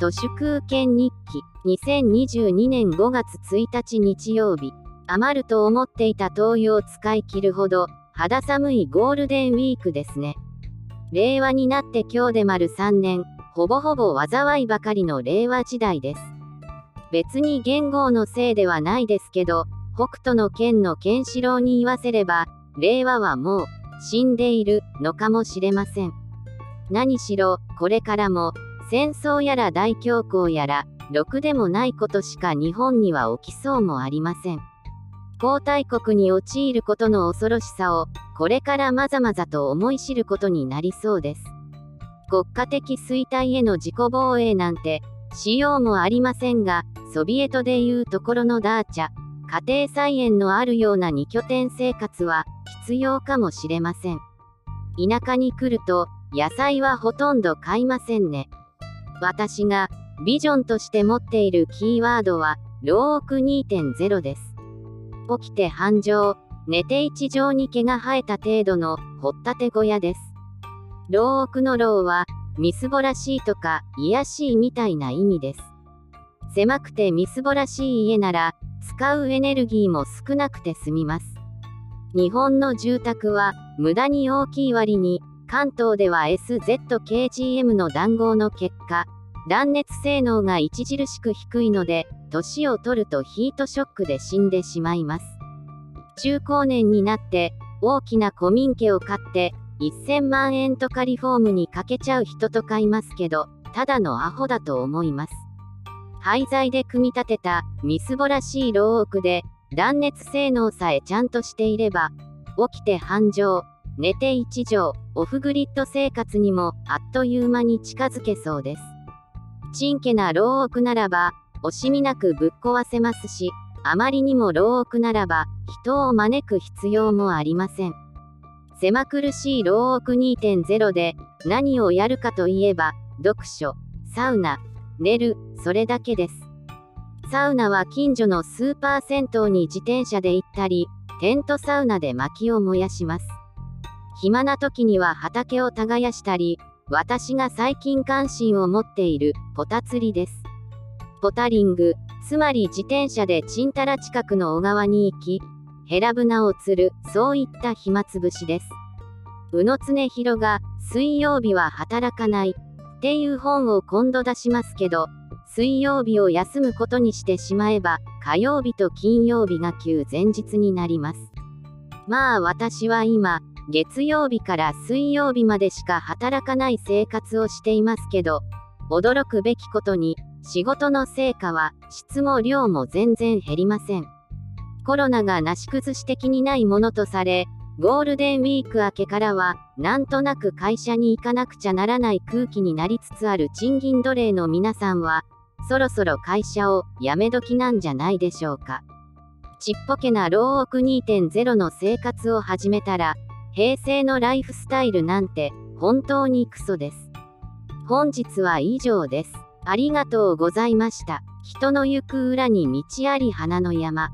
都市空権日記2022年5月1日日曜日。余ると思っていた灯油を使い切るほど肌寒いゴールデンウィークですね。令和になって今日で丸3年。ほぼほぼ災いばかりの令和時代です。別に元号のせいではないですけど北斗の剣のケンシロウに言わせれば令和はもう死んでいるのかもしれません。何しろこれからも戦争やら大恐慌やら、ろくでもないことしか日本には起きそうもありません。皇太国に陥ることの恐ろしさを、これからまざまざと思い知ることになりそうです。国家的衰退への自己防衛なんて、しようもありませんが、ソビエトでいうところのダーチャ、家庭菜園のあるような2拠点生活は必要かもしれません。田舎に来ると、野菜はほとんど買いませんね。私がビジョンとして持っているキーワードは、老奥2.0です。起きて繁盛、寝て一畳に毛が生えた程度の掘ったて小屋です。老奥の老は、みすぼらしいとか、癒やしいみたいな意味です。狭くてみすぼらしい家なら、使うエネルギーも少なくて済みます。日本の住宅は、無駄に大きい割に、関東では SZKGM の談合の結果、断熱性能が著しく低いので、年を取るとヒートショックで死んでしまいます。中高年になって、大きな古民家を買って、1000万円とかリフォームにかけちゃう人とかいますけど、ただのアホだと思います。廃材で組み立てた、みすぼらしい牢屋で、断熱性能さえちゃんとしていれば、起きて繁盛、寝て一畳、オフグリッド生活にもあっという間に近づけそうです。ちんけな牢屋ならば、惜しみなくぶっ壊せますし、あまりにも牢屋ならば、人を招く必要もありません。狭苦しい牢屋2.0で、何をやるかといえば、読書、サウナ、寝る、それだけです。サウナは近所のスーパー銭湯に自転車で行ったり、テントサウナで薪を燃やします。暇な時には畑を耕したり、私が最近関心を持っているポタ釣りです。ポタリング、つまり自転車でチンタラ近くの小川に行き、ヘラブナを釣る、そういった暇つぶしです。宇野常弘が、水曜日は働かない、っていう本を今度出しますけど、水曜日を休むことにしてしまえば、火曜日と金曜日が休前日になります。まあ私は今、月曜日から水曜日までしか働かない生活をしていますけど、驚くべきことに、仕事の成果は、質も量も全然減りません。コロナがなし崩し的にないものとされ、ゴールデンウィーク明けからは、なんとなく会社に行かなくちゃならない空気になりつつある賃金奴隷の皆さんは、そろそろ会社を辞め時なんじゃないでしょうか。ちっぽけな老億2.0の生活を始めたら、平成のライフスタイルなんて本当にクソです。本日は以上です。ありがとうございました。人の行く裏に道あり花の山。